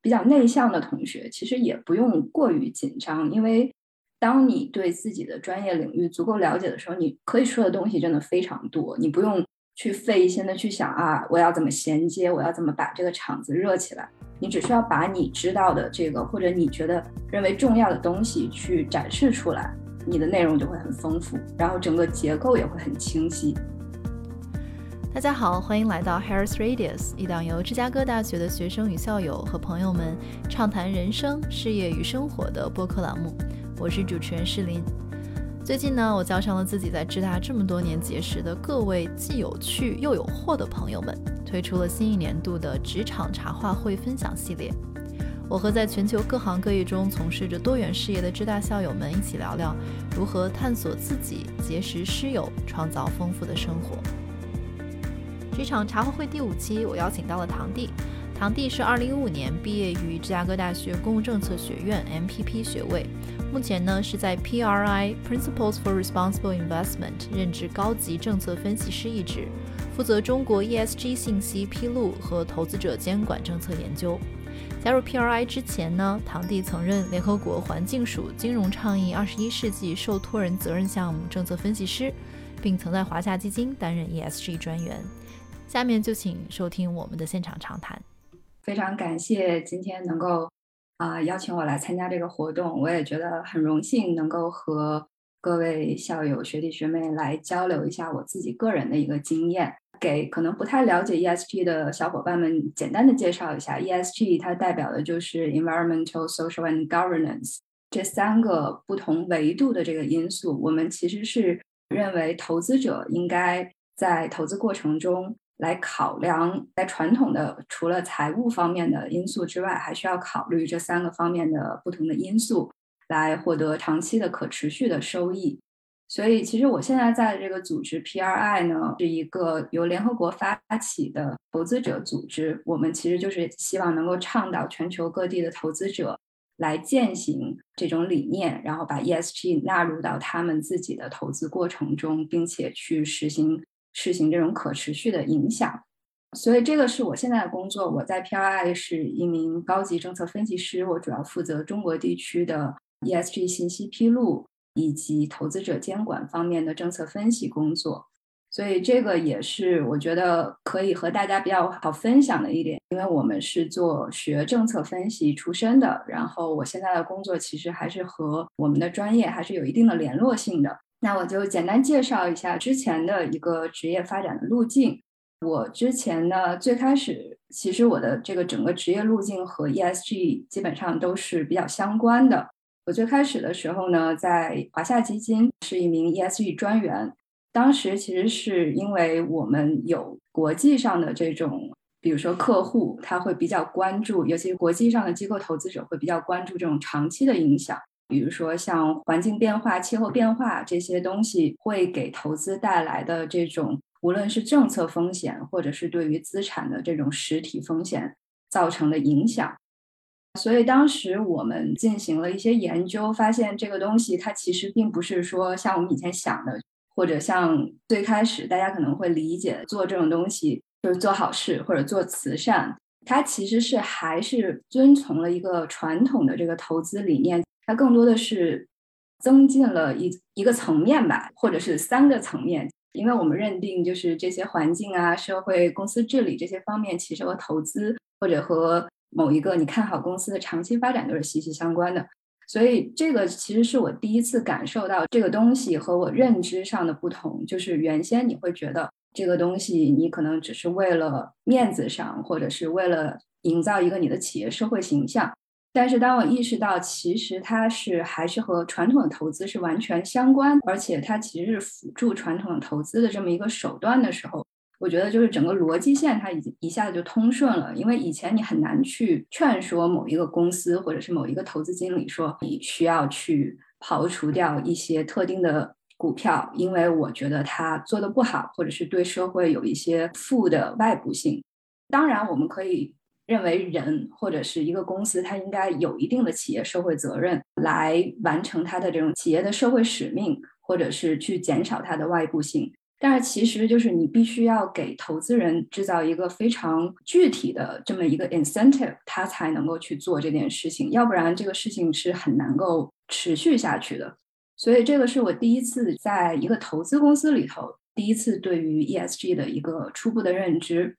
比较内向的同学，其实也不用过于紧张，因为当你对自己的专业领域足够了解的时候，你可以说的东西真的非常多，你不用去费心的去想啊，我要怎么衔接，我要怎么把这个场子热起来，你只需要把你知道的这个或者你觉得认为重要的东西去展示出来，你的内容就会很丰富，然后整个结构也会很清晰。大家好，欢迎来到 Harris Radius，一档由芝加哥大学的学生与校友和朋友们畅谈人生、事业与生活的播客栏目。我是主持人诗林。最近呢，我叫上了自己在芝大这么多年结识的各位既有趣又有货的朋友们，推出了新一年度的职场茶话会分享系列。我和在全球各行各业中从事着多元事业的芝大校友们一起聊聊，如何探索自己、结识师友、创造丰富的生活。这场茶话会第五期，我邀请到了堂弟。堂弟是2015年毕业于芝加哥大学公共政策学院 MPP 学位，目前呢是在 PRI Principles for Responsible Investment 任职高级政策分析师一职，负责中国 ESG 信息披露和投资者监管政策研究。加入 PRI 之前呢，堂弟曾任联合国环境署金融倡议二十一世纪受托人责任项目政策分析师，并曾在华夏基金担任 ESG 专员。下面就请收听我们的现场长谈。非常感谢今天能够啊邀请我来参加这个活动，我也觉得很荣幸能够和各位校友、学弟学妹来交流一下我自己个人的一个经验，给可能不太了解 ESG 的小伙伴们简单的介绍一下 ESG，它代表的就是 Environmental、Social and Governance 这三个不同维度的这个因素。我们其实是认为投资者应该在投资过程中。来考量，在传统的除了财务方面的因素之外，还需要考虑这三个方面的不同的因素，来获得长期的可持续的收益。所以，其实我现在在的这个组织 PRI 呢，是一个由联合国发起的投资者组织。我们其实就是希望能够倡导全球各地的投资者来践行这种理念，然后把 ESG 纳入到他们自己的投资过程中，并且去实行。实行这种可持续的影响，所以这个是我现在的工作。我在 PRI 是一名高级政策分析师，我主要负责中国地区的 ESG 信息披露以及投资者监管方面的政策分析工作。所以这个也是我觉得可以和大家比较好分享的一点，因为我们是做学政策分析出身的，然后我现在的工作其实还是和我们的专业还是有一定的联络性的。那我就简单介绍一下之前的一个职业发展的路径。我之前呢，最开始其实我的这个整个职业路径和 ESG 基本上都是比较相关的。我最开始的时候呢，在华夏基金是一名 ESG 专员。当时其实是因为我们有国际上的这种，比如说客户他会比较关注，尤其是国际上的机构投资者会比较关注这种长期的影响。比如说像环境变化、气候变化这些东西，会给投资带来的这种，无论是政策风险，或者是对于资产的这种实体风险造成的影响。所以当时我们进行了一些研究，发现这个东西它其实并不是说像我们以前想的，或者像最开始大家可能会理解做这种东西就是做好事或者做慈善，它其实是还是遵从了一个传统的这个投资理念。它更多的是增进了一一个层面吧，或者是三个层面，因为我们认定就是这些环境啊、社会、公司治理这些方面，其实和投资或者和某一个你看好公司的长期发展都是息息相关的。所以这个其实是我第一次感受到这个东西和我认知上的不同，就是原先你会觉得这个东西你可能只是为了面子上，或者是为了营造一个你的企业社会形象。但是当我意识到，其实它是还是和传统的投资是完全相关，而且它其实是辅助传统的投资的这么一个手段的时候，我觉得就是整个逻辑线它已经一下子就通顺了。因为以前你很难去劝说某一个公司或者是某一个投资经理说，你需要去刨除掉一些特定的股票，因为我觉得它做的不好，或者是对社会有一些负的外部性。当然，我们可以。认为人或者是一个公司，它应该有一定的企业社会责任，来完成它的这种企业的社会使命，或者是去减少它的外部性。但是其实就是你必须要给投资人制造一个非常具体的这么一个 incentive，他才能够去做这件事情，要不然这个事情是很难够持续下去的。所以这个是我第一次在一个投资公司里头，第一次对于 ESG 的一个初步的认知。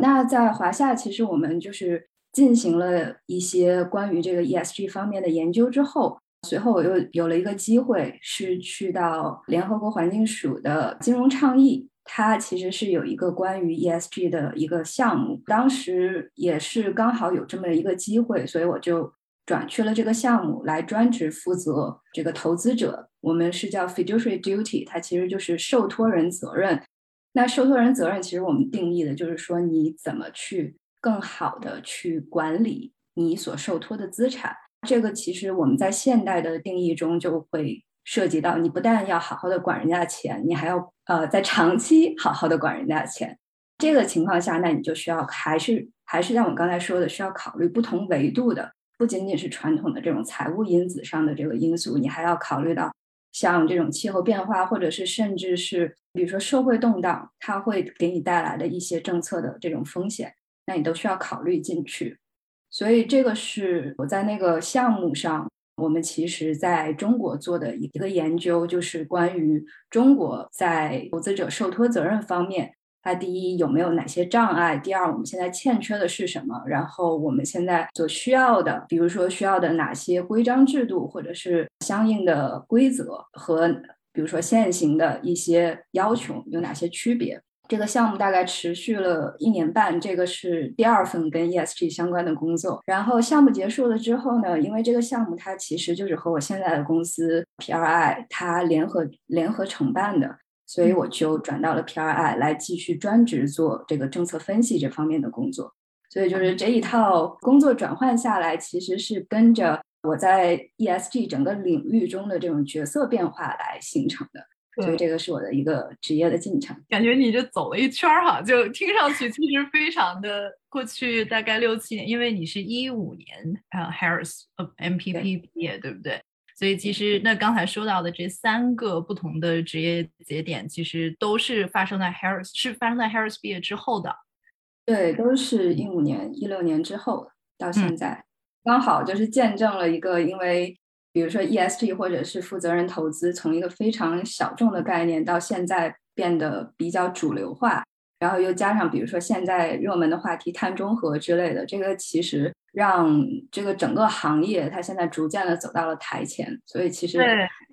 那在华夏，其实我们就是进行了一些关于这个 ESG 方面的研究之后。随后我又有了一个机会，是去到联合国环境署的金融倡议，它其实是有一个关于 ESG 的一个项目。当时也是刚好有这么一个机会，所以我就转去了这个项目，来专职负责这个投资者。我们是叫 fiduciary duty，它其实就是受托人责任。那受托人责任其实我们定义的就是说，你怎么去更好的去管理你所受托的资产。这个其实我们在现代的定义中就会涉及到，你不但要好好的管人家的钱，你还要呃在长期好好的管人家的钱。这个情况下，那你就需要还是还是像我刚才说的，需要考虑不同维度的，不仅仅是传统的这种财务因子上的这个因素，你还要考虑到像这种气候变化，或者是甚至是比如说社会动荡，它会给你带来的一些政策的这种风险，那你都需要考虑进去。所以这个是我在那个项目上，我们其实在中国做的一个研究，就是关于中国在投资者受托责任方面，它第一有没有哪些障碍？第二，我们现在欠缺的是什么？然后我们现在所需要的，比如说需要的哪些规章制度，或者是相应的规则和比如说现行的一些要求有哪些区别？这个项目大概持续了一年半，这个是第二份跟 ESG 相关的工作。然后项目结束了之后呢，因为这个项目它其实就是和我现在的公司 PRI 它联合联合承办的，所以我就转到了 PRI 来继续专职做这个政策分析这方面的工作。所以就是这一套工作转换下来，其实是跟着我在 ESG 整个领域中的这种角色变化来形成的。所以这个是我的一个职业的进程，感觉你这走了一圈儿哈，就听上去其实非常的过去大概六七年，因为你是一五年啊 Harris MPP 毕业，对不对？所以其实那刚才说到的这三个不同的职业节点，其实都是发生在 Harris，是发生在 Harris 毕业之后的。对，都是一五年、一六年之后到现在，刚好就是见证了一个因为。比如说 ESG 或者是负责任投资，从一个非常小众的概念到现在变得比较主流化，然后又加上比如说现在热门的话题碳中和之类的，这个其实让这个整个行业它现在逐渐的走到了台前，所以其实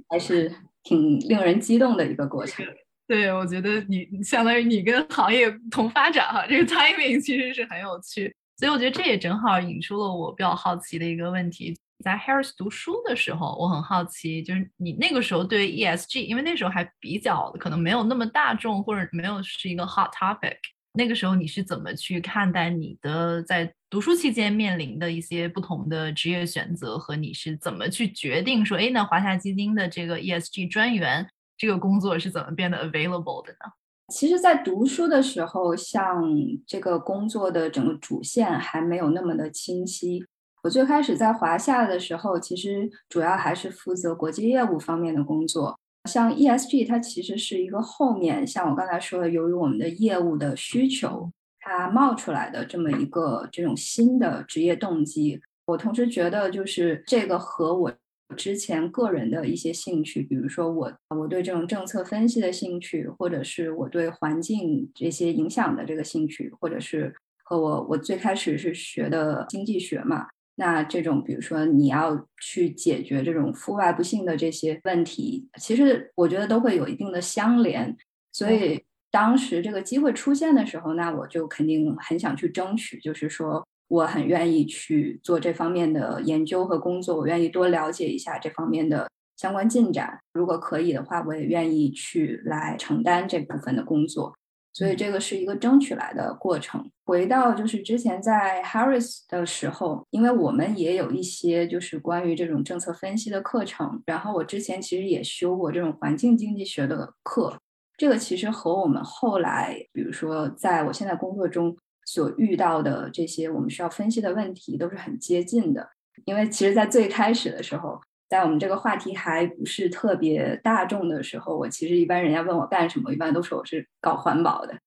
还是挺令人激动的一个过程。对，我觉得你相当于你跟行业同发展哈，这个 timing 其实是很有趣，所以我觉得这也正好引出了我比较好奇的一个问题。在 Harris 读书的时候，我很好奇，就是你那个时候对 ESG，因为那时候还比较可能没有那么大众，或者没有是一个 hot topic。那个时候你是怎么去看待你的在读书期间面临的一些不同的职业选择，和你是怎么去决定说，哎，那华夏基金的这个 ESG 专员这个工作是怎么变得 available 的呢？其实，在读书的时候，像这个工作的整个主线还没有那么的清晰。我最开始在华夏的时候，其实主要还是负责国际业务方面的工作。像 ESG，它其实是一个后面，像我刚才说的，由于我们的业务的需求，它冒出来的这么一个这种新的职业动机。我同时觉得，就是这个和我之前个人的一些兴趣，比如说我我对这种政策分析的兴趣，或者是我对环境这些影响的这个兴趣，或者是和我我最开始是学的经济学嘛。那这种，比如说你要去解决这种负外部性的这些问题，其实我觉得都会有一定的相连。所以当时这个机会出现的时候，那我就肯定很想去争取，就是说我很愿意去做这方面的研究和工作，我愿意多了解一下这方面的相关进展。如果可以的话，我也愿意去来承担这部分的工作。所以这个是一个争取来的过程。回到就是之前在 Harris 的时候，因为我们也有一些就是关于这种政策分析的课程，然后我之前其实也修过这种环境经济学的课。这个其实和我们后来，比如说在我现在工作中所遇到的这些我们需要分析的问题都是很接近的。因为其实，在最开始的时候，在我们这个话题还不是特别大众的时候，我其实一般人家问我干什么，一般都说我是搞环保的，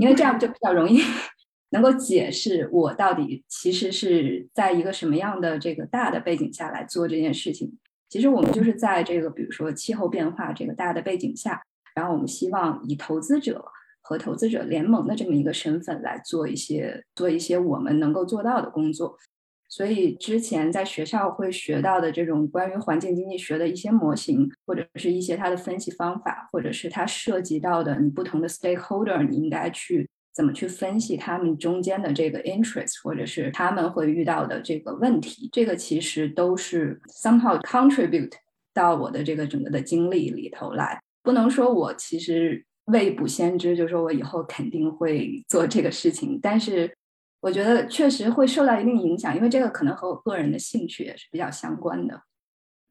因为这样就比较容易 能够解释我到底其实是在一个什么样的这个大的背景下来做这件事情。其实我们就是在这个比如说气候变化这个大的背景下，然后我们希望以投资者和投资者联盟的这么一个身份来做一些做一些我们能够做到的工作。所以之前在学校会学到的这种关于环境经济学的一些模型，或者是一些它的分析方法，或者是它涉及到的你不同的 stakeholder，你应该去怎么去分析他们中间的这个 interest，或者是他们会遇到的这个问题，这个其实都是 somehow contribute 到我的这个整个的经历里头来。不能说我其实未卜先知，就是说我以后肯定会做这个事情，但是。我觉得确实会受到一定影响，因为这个可能和我个人的兴趣也是比较相关的。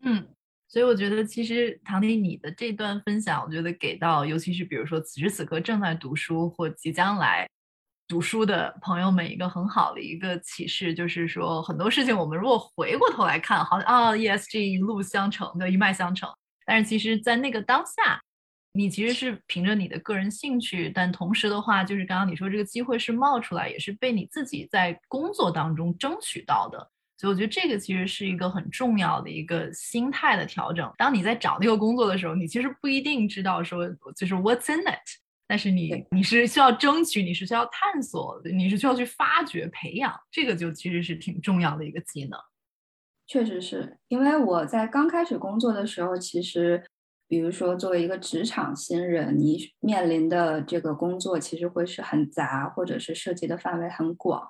嗯，所以我觉得其实唐迪你的这段分享，我觉得给到尤其是比如说此时此刻正在读书或即将来读书的朋友们一个很好的一个启示，就是说很多事情我们如果回过头来看，好像啊 ESG 一路相承的一脉相承，但是其实在那个当下。你其实是凭着你的个人兴趣，但同时的话，就是刚刚你说这个机会是冒出来，也是被你自己在工作当中争取到的。所以我觉得这个其实是一个很重要的一个心态的调整。当你在找那个工作的时候，你其实不一定知道说就是 what's in it，但是你你是需要争取，你是需要探索，你是需要去发掘、培养，这个就其实是挺重要的一个技能。确实是因为我在刚开始工作的时候，其实。比如说，作为一个职场新人，你面临的这个工作其实会是很杂，或者是涉及的范围很广。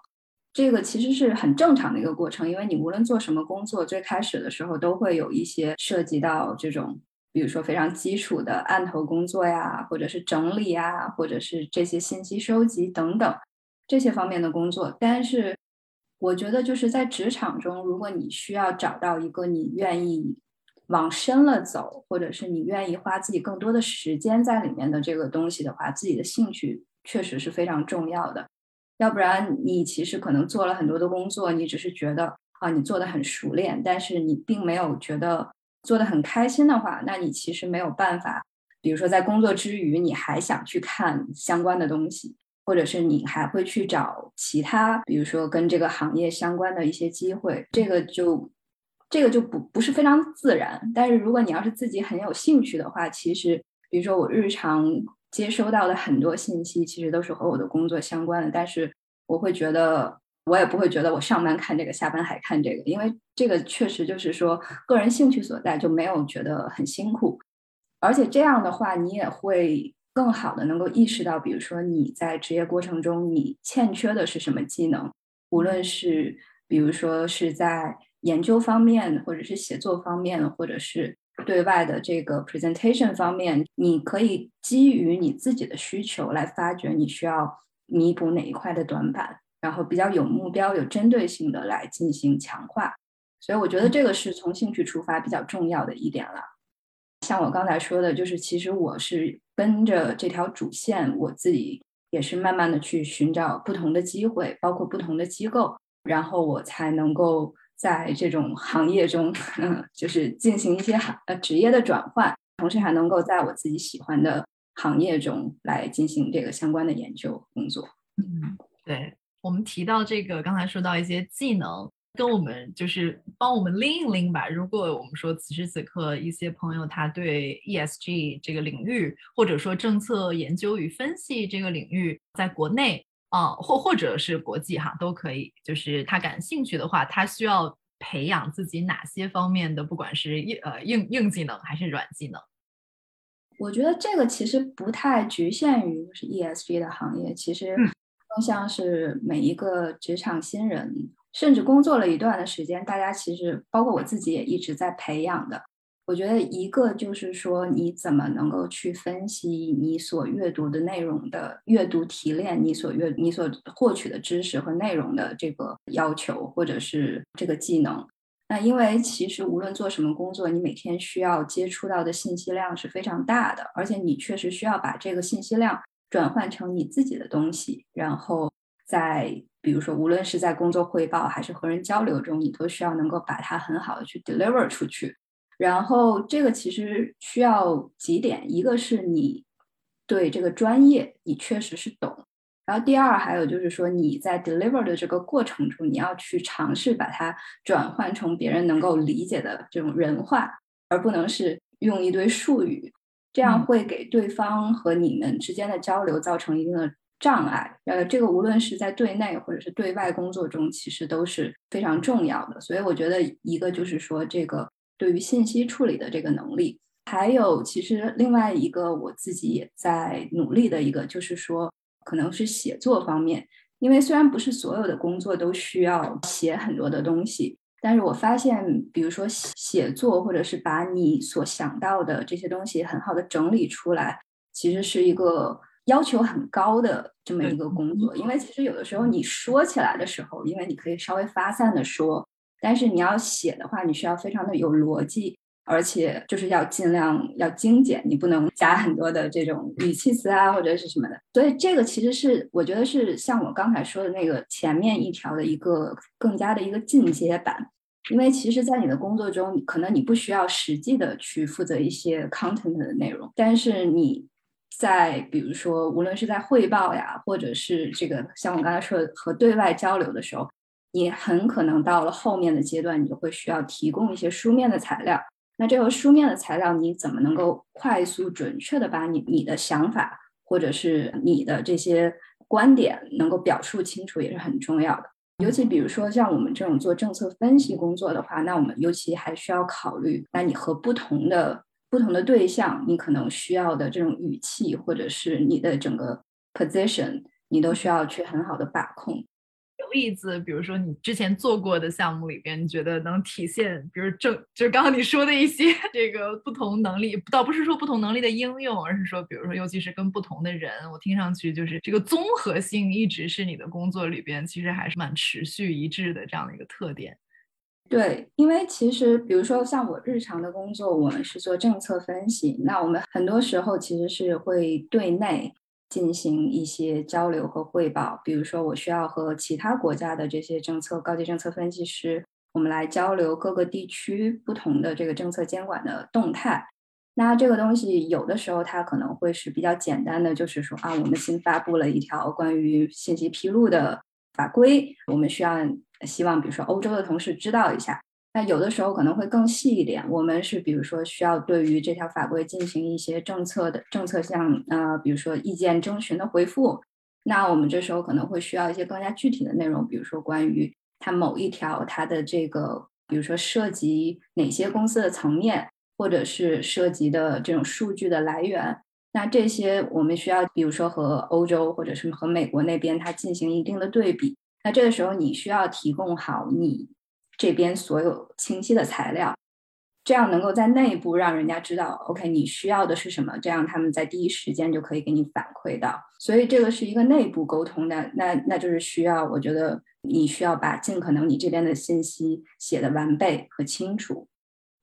这个其实是很正常的一个过程，因为你无论做什么工作，最开始的时候都会有一些涉及到这种，比如说非常基础的案头工作呀，或者是整理呀，或者是这些信息收集等等这些方面的工作。但是，我觉得就是在职场中，如果你需要找到一个你愿意。往深了走，或者是你愿意花自己更多的时间在里面的这个东西的话，自己的兴趣确实是非常重要的。要不然，你其实可能做了很多的工作，你只是觉得啊，你做的很熟练，但是你并没有觉得做的很开心的话，那你其实没有办法。比如说，在工作之余，你还想去看相关的东西，或者是你还会去找其他，比如说跟这个行业相关的一些机会，这个就。这个就不不是非常自然，但是如果你要是自己很有兴趣的话，其实比如说我日常接收到的很多信息，其实都是和我的工作相关的。但是我会觉得，我也不会觉得我上班看这个，下班还看这个，因为这个确实就是说个人兴趣所在，就没有觉得很辛苦。而且这样的话，你也会更好的能够意识到，比如说你在职业过程中你欠缺的是什么技能，无论是比如说是在。研究方面，或者是写作方面，或者是对外的这个 presentation 方面，你可以基于你自己的需求来发掘你需要弥补哪一块的短板，然后比较有目标、有针对性的来进行强化。所以我觉得这个是从兴趣出发比较重要的一点了。像我刚才说的，就是其实我是跟着这条主线，我自己也是慢慢的去寻找不同的机会，包括不同的机构，然后我才能够。在这种行业中，嗯，就是进行一些行呃职业的转换，同时还能够在我自己喜欢的行业中来进行这个相关的研究工作。嗯，对我们提到这个，刚才说到一些技能，跟我们就是帮我们拎一拎吧。如果我们说此时此刻一些朋友他对 ESG 这个领域，或者说政策研究与分析这个领域，在国内。啊，或或者是国际哈都可以，就是他感兴趣的话，他需要培养自己哪些方面的，不管是硬呃硬硬技能还是软技能。我觉得这个其实不太局限于是 ESG 的行业，其实更像是每一个职场新人，甚至工作了一段的时间，大家其实包括我自己也一直在培养的。我觉得一个就是说，你怎么能够去分析你所阅读的内容的阅读提炼，你所阅你所获取的知识和内容的这个要求，或者是这个技能。那因为其实无论做什么工作，你每天需要接触到的信息量是非常大的，而且你确实需要把这个信息量转换成你自己的东西，然后在比如说无论是在工作汇报还是和人交流中，你都需要能够把它很好的去 deliver 出去。然后这个其实需要几点，一个是你对这个专业你确实是懂，然后第二还有就是说你在 deliver 的这个过程中，你要去尝试把它转换成别人能够理解的这种人话，而不能是用一堆术语，这样会给对方和你们之间的交流造成一定的障碍。呃，这个无论是在对内或者是对外工作中，其实都是非常重要的。所以我觉得一个就是说这个。对于信息处理的这个能力，还有其实另外一个我自己也在努力的一个，就是说可能是写作方面。因为虽然不是所有的工作都需要写很多的东西，但是我发现，比如说写作或者是把你所想到的这些东西很好的整理出来，其实是一个要求很高的这么一个工作。因为其实有的时候你说起来的时候，因为你可以稍微发散的说。但是你要写的话，你需要非常的有逻辑，而且就是要尽量要精简，你不能加很多的这种语气词啊或者是什么的。所以这个其实是我觉得是像我刚才说的那个前面一条的一个更加的一个进阶版，因为其实，在你的工作中，可能你不需要实际的去负责一些 content 的内容，但是你在比如说无论是在汇报呀，或者是这个像我刚才说的和对外交流的时候。你很可能到了后面的阶段，你就会需要提供一些书面的材料。那这个书面的材料，你怎么能够快速准确的把你你的想法或者是你的这些观点能够表述清楚，也是很重要的。尤其比如说像我们这种做政策分析工作的话，那我们尤其还需要考虑，那你和不同的不同的对象，你可能需要的这种语气，或者是你的整个 position，你都需要去很好的把控。例子，比如说你之前做过的项目里边，你觉得能体现，比如正就是刚刚你说的一些 这个不同能力，倒不是说不同能力的应用，而是说，比如说，尤其是跟不同的人，我听上去就是这个综合性一直是你的工作里边其实还是蛮持续一致的这样的一个特点。对，因为其实比如说像我日常的工作，我们是做政策分析，那我们很多时候其实是会对内。进行一些交流和汇报，比如说我需要和其他国家的这些政策高级政策分析师，我们来交流各个地区不同的这个政策监管的动态。那这个东西有的时候它可能会是比较简单的，就是说啊，我们新发布了一条关于信息披露的法规，我们需要希望比如说欧洲的同事知道一下。那有的时候可能会更细一点，我们是比如说需要对于这条法规进行一些政策的政策项，呃，比如说意见征询的回复。那我们这时候可能会需要一些更加具体的内容，比如说关于它某一条它的这个，比如说涉及哪些公司的层面，或者是涉及的这种数据的来源。那这些我们需要，比如说和欧洲或者是和美国那边它进行一定的对比。那这个时候你需要提供好你。这边所有清晰的材料，这样能够在内部让人家知道，OK，你需要的是什么，这样他们在第一时间就可以给你反馈到。所以这个是一个内部沟通的，那那就是需要，我觉得你需要把尽可能你这边的信息写的完备和清楚。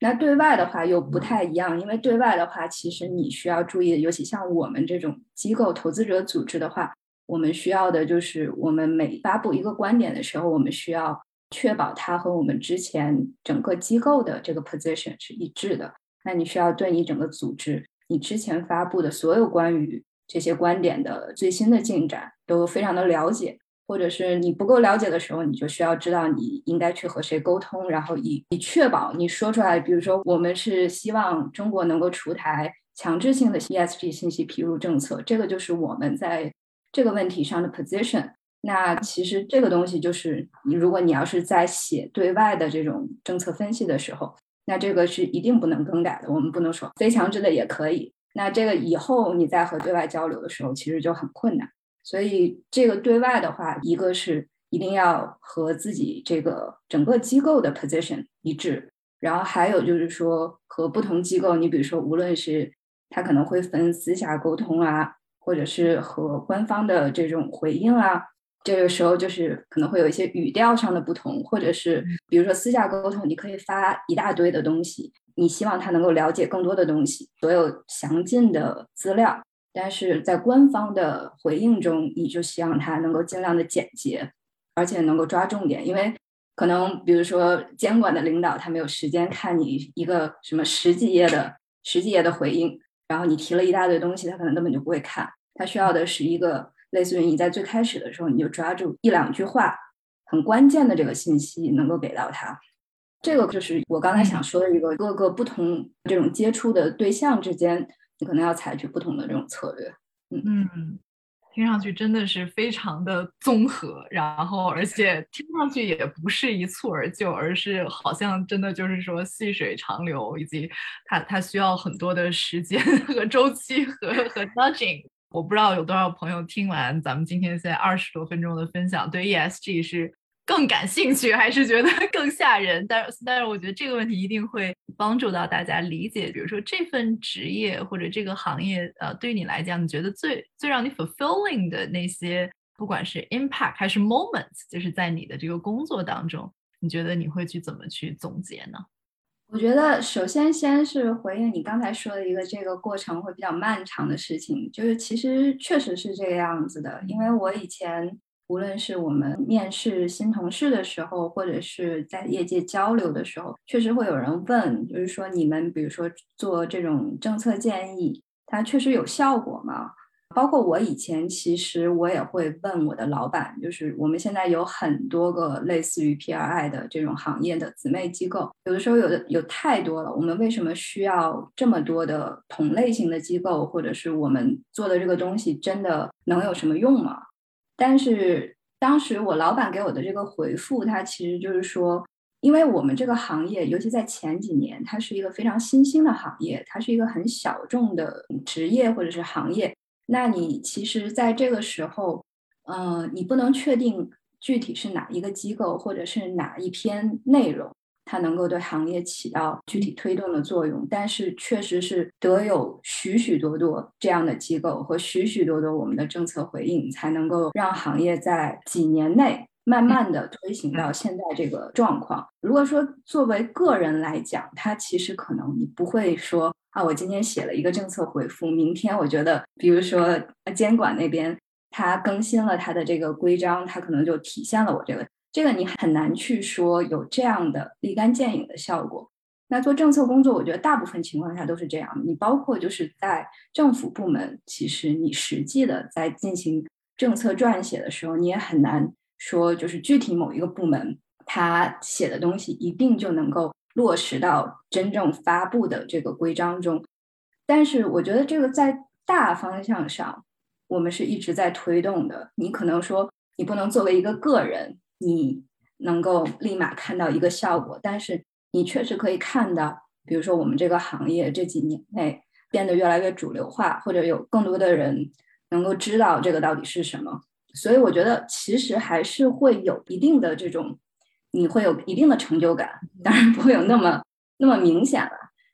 那对外的话又不太一样，因为对外的话，其实你需要注意的，尤其像我们这种机构投资者组织的话，我们需要的就是我们每发布一个观点的时候，我们需要。确保它和我们之前整个机构的这个 position 是一致的。那你需要对你整个组织，你之前发布的所有关于这些观点的最新的进展都非常的了解，或者是你不够了解的时候，你就需要知道你应该去和谁沟通，然后以以确保你说出来。比如说，我们是希望中国能够出台强制性的 ESG 信息披露政策，这个就是我们在这个问题上的 position。那其实这个东西就是，如果你要是在写对外的这种政策分析的时候，那这个是一定不能更改的。我们不能说非强制的也可以。那这个以后你在和对外交流的时候，其实就很困难。所以这个对外的话，一个是一定要和自己这个整个机构的 position 一致，然后还有就是说和不同机构，你比如说无论是他可能会分私下沟通啊，或者是和官方的这种回应啊。这个时候就是可能会有一些语调上的不同，或者是比如说私下沟通，你可以发一大堆的东西，你希望他能够了解更多的东西，所有详尽的资料。但是在官方的回应中，你就希望他能够尽量的简洁，而且能够抓重点。因为可能比如说监管的领导他没有时间看你一个什么十几页的十几页的回应，然后你提了一大堆东西，他可能根本就不会看。他需要的是一个类似于你在最开始的时候你就抓住一两句话很关键的这个信息能够给到他。这个就是我刚才想说的一个各个不同这种接触的对象之间，你可能要采取不同的这种策略。嗯嗯。听上去真的是非常的综合，然后而且听上去也不是一蹴而就，而是好像真的就是说细水长流，以及它它需要很多的时间 和周期和和 nudging。我不知道有多少朋友听完咱们今天在二十多分钟的分享，对 ESG 是。更感兴趣还是觉得 更吓人？但是，但是我觉得这个问题一定会帮助到大家理解。比如说，这份职业或者这个行业，呃，对你来讲，你觉得最最让你 fulfilling 的那些，不管是 impact 还是 moments，就是在你的这个工作当中，你觉得你会去怎么去总结呢？我觉得，首先先是回应你刚才说的一个这个过程会比较漫长的事情，就是其实确实是这个样子的，因为我以前。无论是我们面试新同事的时候，或者是在业界交流的时候，确实会有人问，就是说你们比如说做这种政策建议，它确实有效果吗？包括我以前其实我也会问我的老板，就是我们现在有很多个类似于 PRI 的这种行业的姊妹机构，有的时候有的有太多了，我们为什么需要这么多的同类型的机构，或者是我们做的这个东西真的能有什么用吗？但是当时我老板给我的这个回复，他其实就是说，因为我们这个行业，尤其在前几年，它是一个非常新兴的行业，它是一个很小众的职业或者是行业。那你其实在这个时候，呃，你不能确定具体是哪一个机构或者是哪一篇内容。它能够对行业起到具体推动的作用，但是确实是得有许许多多这样的机构和许许多多我们的政策回应，才能够让行业在几年内慢慢的推行到现在这个状况。如果说作为个人来讲，他其实可能你不会说啊，我今天写了一个政策回复，明天我觉得，比如说监管那边它更新了它的这个规章，它可能就体现了我这个。这个你很难去说有这样的立竿见影的效果。那做政策工作，我觉得大部分情况下都是这样。你包括就是在政府部门，其实你实际的在进行政策撰写的时候，你也很难说就是具体某一个部门他写的东西一定就能够落实到真正发布的这个规章中。但是我觉得这个在大方向上，我们是一直在推动的。你可能说你不能作为一个个人。你能够立马看到一个效果，但是你确实可以看到，比如说我们这个行业这几年内变得越来越主流化，或者有更多的人能够知道这个到底是什么。所以我觉得其实还是会有一定的这种，你会有一定的成就感，当然不会有那么那么明显了。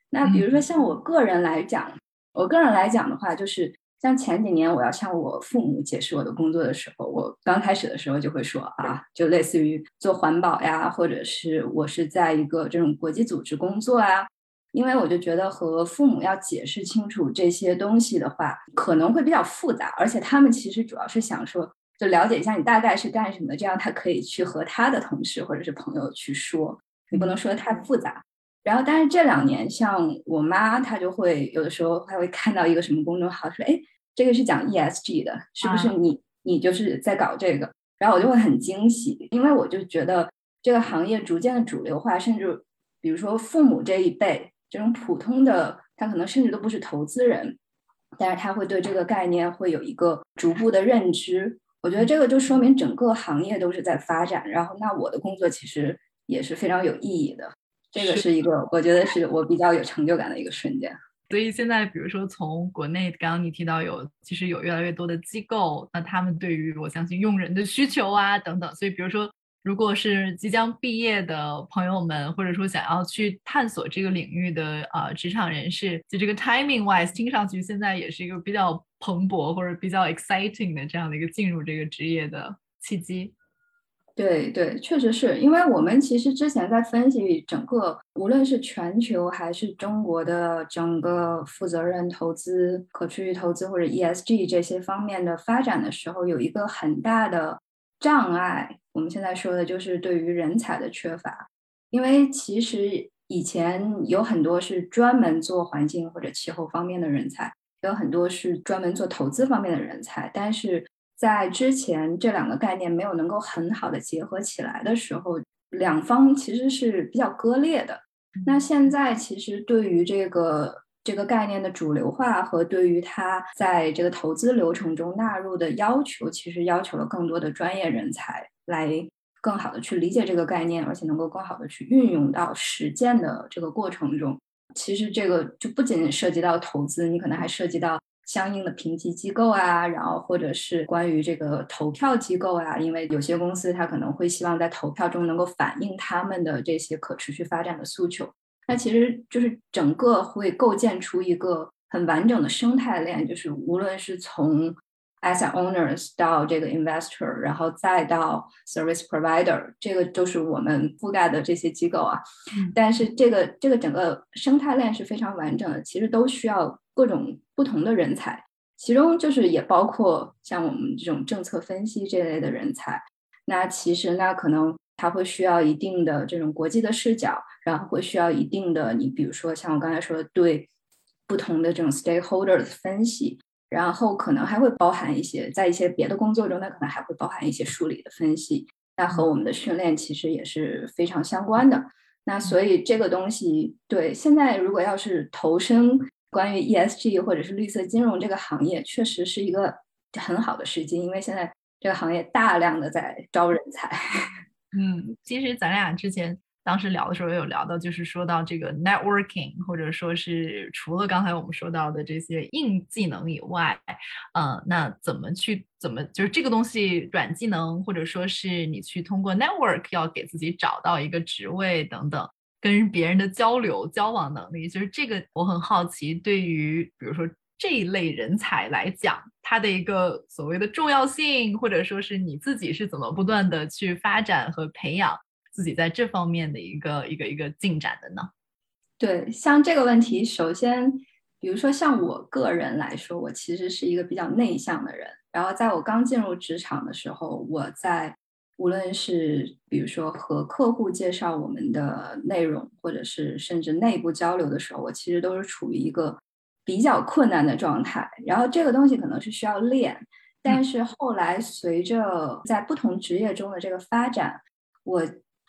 那比如说像我个人来讲，我个人来讲的话，就是。像前几年我要向我父母解释我的工作的时候，我刚开始的时候就会说啊，就类似于做环保呀，或者是我是在一个这种国际组织工作啊，因为我就觉得和父母要解释清楚这些东西的话，可能会比较复杂，而且他们其实主要是想说，就了解一下你大概是干什么的，这样他可以去和他的同事或者是朋友去说，你不能说的太复杂。然后，但是这两年，像我妈，她就会有的时候还会看到一个什么公众号，说，哎。这个是讲 ESG 的，是不是你你就是在搞这个？然后我就会很惊喜，因为我就觉得这个行业逐渐的主流化，甚至比如说父母这一辈这种普通的，他可能甚至都不是投资人，但是他会对这个概念会有一个逐步的认知。我觉得这个就说明整个行业都是在发展。然后，那我的工作其实也是非常有意义的。这个是一个我觉得是我比较有成就感的一个瞬间。所以现在，比如说从国内，刚刚你提到有，其实有越来越多的机构，那他们对于我相信用人的需求啊等等，所以比如说，如果是即将毕业的朋友们，或者说想要去探索这个领域的呃职场人士，就这个 timing wise，听上去现在也是一个比较蓬勃或者比较 exciting 的这样的一个进入这个职业的契机。对对，确实是因为我们其实之前在分析整个，无论是全球还是中国的整个负责任投资、可持续投资或者 ESG 这些方面的发展的时候，有一个很大的障碍，我们现在说的就是对于人才的缺乏，因为其实以前有很多是专门做环境或者气候方面的人才，有很多是专门做投资方面的人才，但是在之前这两个概念没有能够很好的结合起来的时候，两方其实是比较割裂的。那现在其实对于这个。这个概念的主流化和对于它在这个投资流程中纳入的要求，其实要求了更多的专业人才来更好的去理解这个概念，而且能够更好的去运用到实践的这个过程中。其实这个就不仅仅涉及到投资，你可能还涉及到相应的评级机构啊，然后或者是关于这个投票机构啊，因为有些公司它可能会希望在投票中能够反映他们的这些可持续发展的诉求。那其实就是整个会构建出一个很完整的生态链，就是无论是从 asset owners 到这个 investor，然后再到 service provider，这个就是我们覆盖的这些机构啊。但是这个这个整个生态链是非常完整的，其实都需要各种不同的人才，其中就是也包括像我们这种政策分析这类的人才。那其实那可能。它会需要一定的这种国际的视角，然后会需要一定的你，比如说像我刚才说的，对不同的这种 stakeholders 的分析，然后可能还会包含一些在一些别的工作中，那可能还会包含一些数理的分析，那和我们的训练其实也是非常相关的。那所以这个东西，对现在如果要是投身关于 ESG 或者是绿色金融这个行业，确实是一个很好的时机，因为现在这个行业大量的在招人才。嗯，其实咱俩之前当时聊的时候也有聊到，就是说到这个 networking，或者说是除了刚才我们说到的这些硬技能以外，呃，那怎么去怎么就是这个东西软技能，或者说是你去通过 network 要给自己找到一个职位等等，跟别人的交流交往能力，就是这个我很好奇，对于比如说。这一类人才来讲，他的一个所谓的重要性，或者说是你自己是怎么不断的去发展和培养自己在这方面的一个一个一个进展的呢？对，像这个问题，首先，比如说像我个人来说，我其实是一个比较内向的人。然后在我刚进入职场的时候，我在无论是比如说和客户介绍我们的内容，或者是甚至内部交流的时候，我其实都是处于一个。比较困难的状态，然后这个东西可能是需要练，但是后来随着在不同职业中的这个发展，我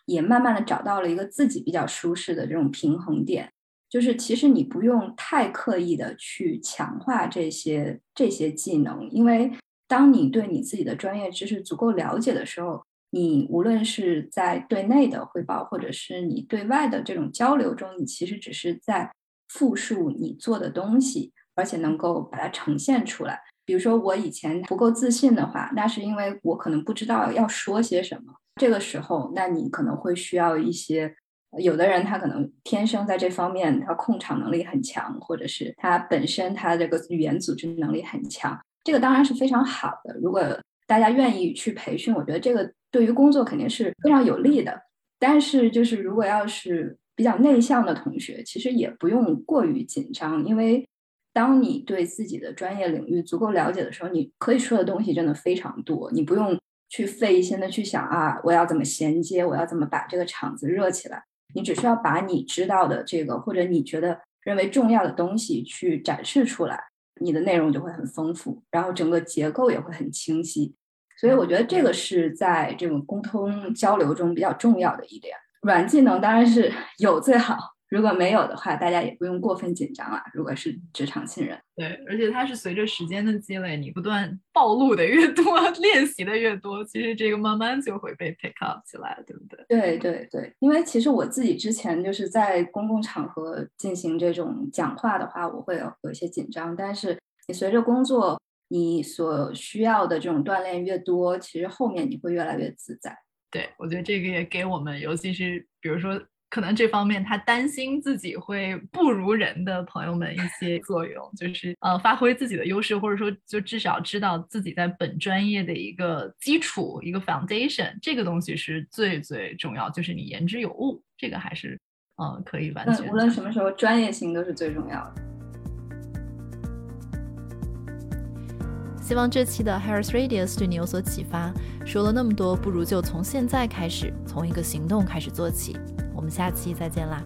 也慢慢的找到了一个自己比较舒适的这种平衡点，就是其实你不用太刻意的去强化这些这些技能，因为当你对你自己的专业知识足够了解的时候，你无论是在对内的汇报，或者是你对外的这种交流中，你其实只是在。复述你做的东西，而且能够把它呈现出来。比如说，我以前不够自信的话，那是因为我可能不知道要说些什么。这个时候，那你可能会需要一些，有的人他可能天生在这方面他控场能力很强，或者是他本身他这个语言组织能力很强。这个当然是非常好的。如果大家愿意去培训，我觉得这个对于工作肯定是非常有利的。但是，就是如果要是比较内向的同学，其实也不用过于紧张，因为当你对自己的专业领域足够了解的时候，你可以说的东西真的非常多，你不用去费心的去想啊，我要怎么衔接，我要怎么把这个场子热起来，你只需要把你知道的这个或者你觉得认为重要的东西去展示出来，你的内容就会很丰富，然后整个结构也会很清晰。所以我觉得这个是在这种沟通交流中比较重要的一点。软技能当然是 有最好，如果没有的话，大家也不用过分紧张啊。如果是职场新人，对，而且它是随着时间的积累，你不断暴露的越多，练习的越多，其实这个慢慢就会被 pick up 起来，对不对？对对对，因为其实我自己之前就是在公共场合进行这种讲话的话，我会有一些紧张，但是你随着工作，你所需要的这种锻炼越多，其实后面你会越来越自在。对，我觉得这个也给我们，尤其是比如说，可能这方面他担心自己会不如人的朋友们一些作用，就是呃，发挥自己的优势，或者说就至少知道自己在本专业的一个基础，一个 foundation，这个东西是最最重要，就是你言之有物，这个还是呃可以完全。无论什么时候，专业性都是最重要的。希望这期的 Harris Radius 对你有所启发。说了那么多，不如就从现在开始，从一个行动开始做起。我们下期再见啦！